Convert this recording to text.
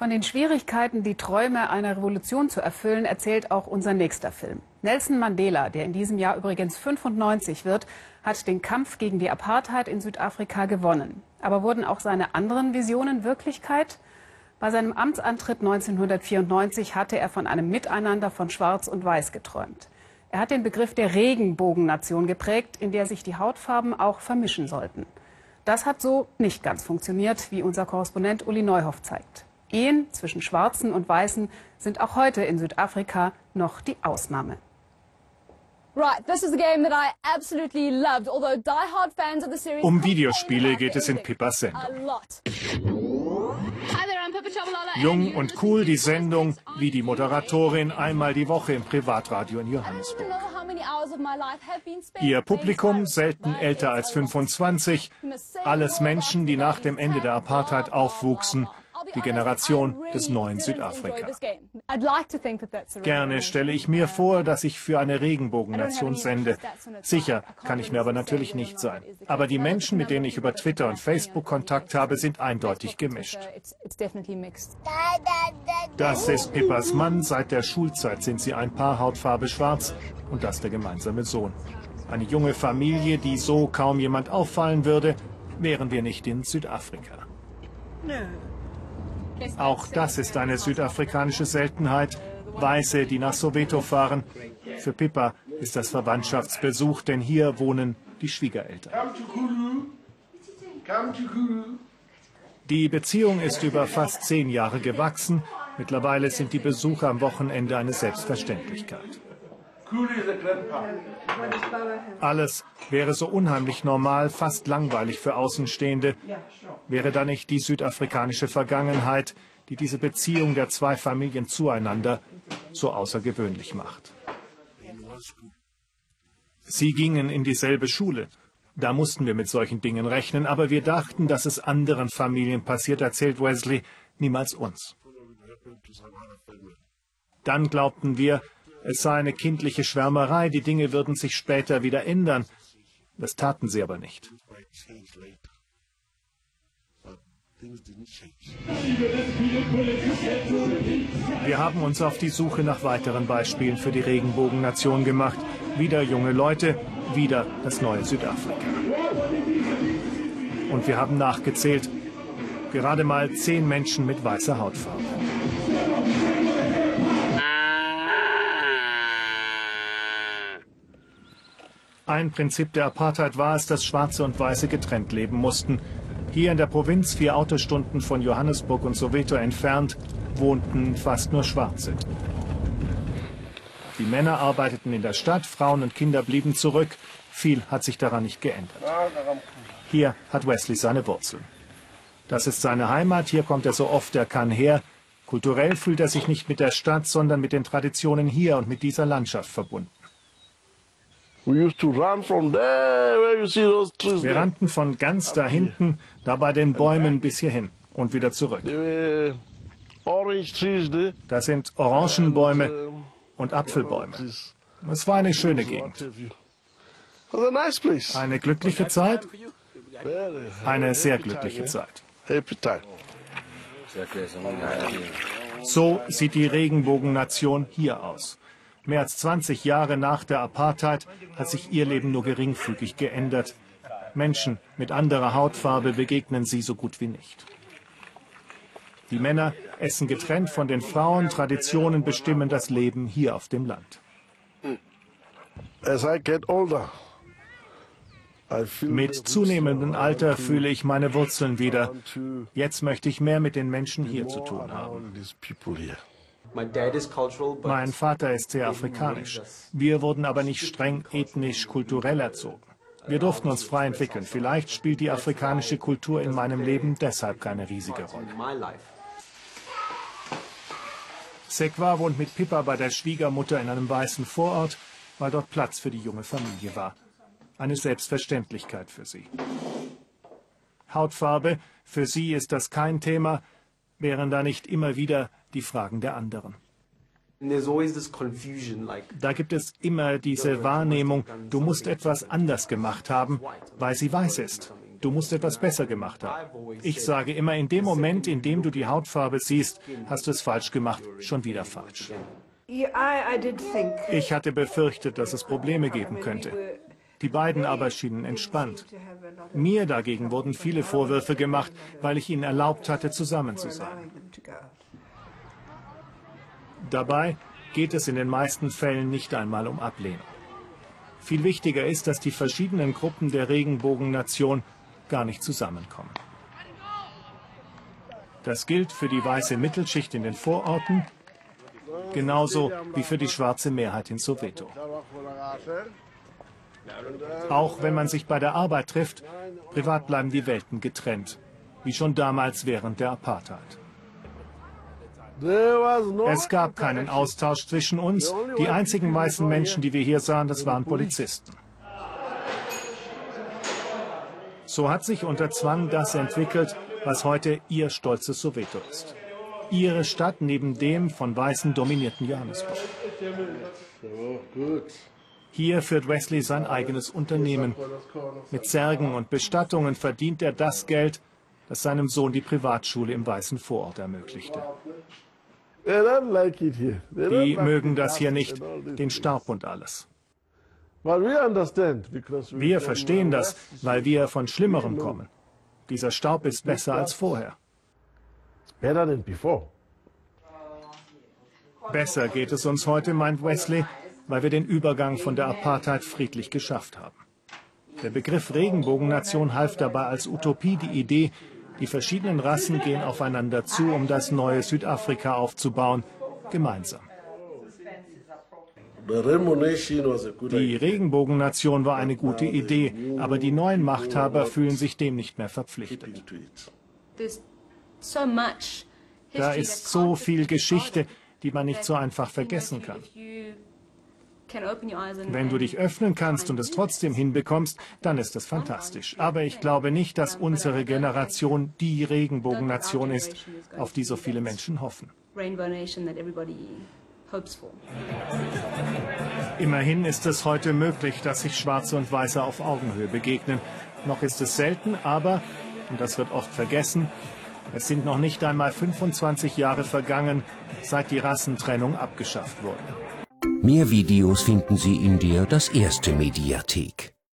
Von den Schwierigkeiten, die Träume einer Revolution zu erfüllen, erzählt auch unser nächster Film. Nelson Mandela, der in diesem Jahr übrigens 95 wird, hat den Kampf gegen die Apartheid in Südafrika gewonnen. Aber wurden auch seine anderen Visionen Wirklichkeit? Bei seinem Amtsantritt 1994 hatte er von einem Miteinander von Schwarz und Weiß geträumt. Er hat den Begriff der Regenbogennation geprägt, in der sich die Hautfarben auch vermischen sollten. Das hat so nicht ganz funktioniert, wie unser Korrespondent Uli Neuhoff zeigt. Ehen zwischen Schwarzen und Weißen sind auch heute in Südafrika noch die Ausnahme. Um Videospiele geht es in Pippas Sendung. Jung und cool die Sendung, wie die Moderatorin einmal die Woche im Privatradio in Johannesburg. Ihr Publikum selten älter als 25, alles Menschen, die nach dem Ende der Apartheid aufwuchsen die Generation des neuen Südafrika. Gerne stelle ich mir vor, dass ich für eine Regenbogennation sende. Sicher kann ich mir aber natürlich nicht sein. Aber die Menschen, mit denen ich über Twitter und Facebook Kontakt habe, sind eindeutig gemischt. Das ist Pippas Mann. Seit der Schulzeit sind sie ein Paar Hautfarbe schwarz und das der gemeinsame Sohn. Eine junge Familie, die so kaum jemand auffallen würde, wären wir nicht in Südafrika. Nö. Auch das ist eine südafrikanische Seltenheit. Weiße, die nach Soweto fahren. Für Pippa ist das Verwandtschaftsbesuch, denn hier wohnen die Schwiegereltern. Die Beziehung ist über fast zehn Jahre gewachsen. Mittlerweile sind die Besuche am Wochenende eine Selbstverständlichkeit. Alles wäre so unheimlich normal, fast langweilig für Außenstehende. Wäre da nicht die südafrikanische Vergangenheit, die diese Beziehung der zwei Familien zueinander so außergewöhnlich macht. Sie gingen in dieselbe Schule. Da mussten wir mit solchen Dingen rechnen, aber wir dachten, dass es anderen Familien passiert, erzählt Wesley, niemals uns. Dann glaubten wir, es sei eine kindliche Schwärmerei, die Dinge würden sich später wieder ändern. Das taten sie aber nicht. Wir haben uns auf die Suche nach weiteren Beispielen für die Regenbogennation gemacht. Wieder junge Leute, wieder das neue Südafrika. Und wir haben nachgezählt. Gerade mal zehn Menschen mit weißer Hautfarbe. Ein Prinzip der Apartheid war es, dass Schwarze und Weiße getrennt leben mussten. Hier in der Provinz, vier Autostunden von Johannesburg und Soweto entfernt, wohnten fast nur Schwarze. Die Männer arbeiteten in der Stadt, Frauen und Kinder blieben zurück. Viel hat sich daran nicht geändert. Hier hat Wesley seine Wurzeln. Das ist seine Heimat, hier kommt er so oft er kann her. Kulturell fühlt er sich nicht mit der Stadt, sondern mit den Traditionen hier und mit dieser Landschaft verbunden. Wir rannten von ganz da hinten, da bei den Bäumen bis hierhin und wieder zurück. Das sind Orangenbäume und Apfelbäume. Es war eine schöne Gegend. Eine glückliche Zeit? Eine sehr glückliche Zeit. So sieht die Regenbogennation hier aus. Mehr als 20 Jahre nach der Apartheid hat sich ihr Leben nur geringfügig geändert. Menschen mit anderer Hautfarbe begegnen sie so gut wie nicht. Die Männer essen getrennt von den Frauen. Traditionen bestimmen das Leben hier auf dem Land. Mit zunehmendem Alter fühle ich meine Wurzeln wieder. Jetzt möchte ich mehr mit den Menschen hier zu tun haben. Mein Vater ist sehr afrikanisch. Wir wurden aber nicht streng ethnisch, kulturell erzogen. Wir durften uns frei entwickeln. Vielleicht spielt die afrikanische Kultur in meinem Leben deshalb keine riesige Rolle. Sekwa wohnt mit Pippa bei der Schwiegermutter in einem weißen Vorort, weil dort Platz für die junge Familie war. Eine Selbstverständlichkeit für sie. Hautfarbe, für sie ist das kein Thema, wären da nicht immer wieder die Fragen der anderen. Da gibt es immer diese Wahrnehmung, du musst etwas anders gemacht haben, weil sie weiß ist. du musst etwas besser gemacht haben. Ich sage immer, in dem Moment, in dem du die Hautfarbe siehst, hast du es falsch gemacht, schon wieder falsch. Ich hatte befürchtet, dass es Probleme geben könnte. Die beiden aber schienen entspannt. Mir dagegen wurden viele Vorwürfe gemacht, weil ich ihnen erlaubt hatte, zusammen zu sein. Dabei geht es in den meisten Fällen nicht einmal um Ablehnung. Viel wichtiger ist, dass die verschiedenen Gruppen der Regenbogennation gar nicht zusammenkommen. Das gilt für die weiße Mittelschicht in den Vororten, genauso wie für die schwarze Mehrheit in Soweto. Auch wenn man sich bei der Arbeit trifft, privat bleiben die Welten getrennt, wie schon damals während der Apartheid. Es gab keinen Austausch zwischen uns. Die einzigen weißen Menschen, die wir hier sahen, das waren Polizisten. So hat sich unter Zwang das entwickelt, was heute ihr stolzes Soweto ist. Ihre Stadt neben dem von Weißen dominierten Johannesburg. Hier führt Wesley sein eigenes Unternehmen. Mit Särgen und Bestattungen verdient er das Geld, das seinem Sohn die Privatschule im Weißen Vorort ermöglichte. Die mögen das hier nicht, den Staub und alles. Wir verstehen das, weil wir von Schlimmerem kommen. Dieser Staub ist besser als vorher. Besser geht es uns heute, meint Wesley, weil wir den Übergang von der Apartheid friedlich geschafft haben. Der Begriff Regenbogennation half dabei als Utopie die Idee, die verschiedenen Rassen gehen aufeinander zu, um das neue Südafrika aufzubauen, gemeinsam. Die Regenbogennation war eine gute Idee, aber die neuen Machthaber fühlen sich dem nicht mehr verpflichtet. Da ist so viel Geschichte, die man nicht so einfach vergessen kann. Wenn du dich öffnen kannst und es trotzdem hinbekommst, dann ist es fantastisch. Aber ich glaube nicht, dass unsere Generation die Regenbogennation ist, auf die so viele Menschen hoffen. Immerhin ist es heute möglich, dass sich Schwarze und Weiße auf Augenhöhe begegnen. Noch ist es selten, aber, und das wird oft vergessen, es sind noch nicht einmal 25 Jahre vergangen, seit die Rassentrennung abgeschafft wurde. Mehr Videos finden Sie in der Das Erste Mediathek.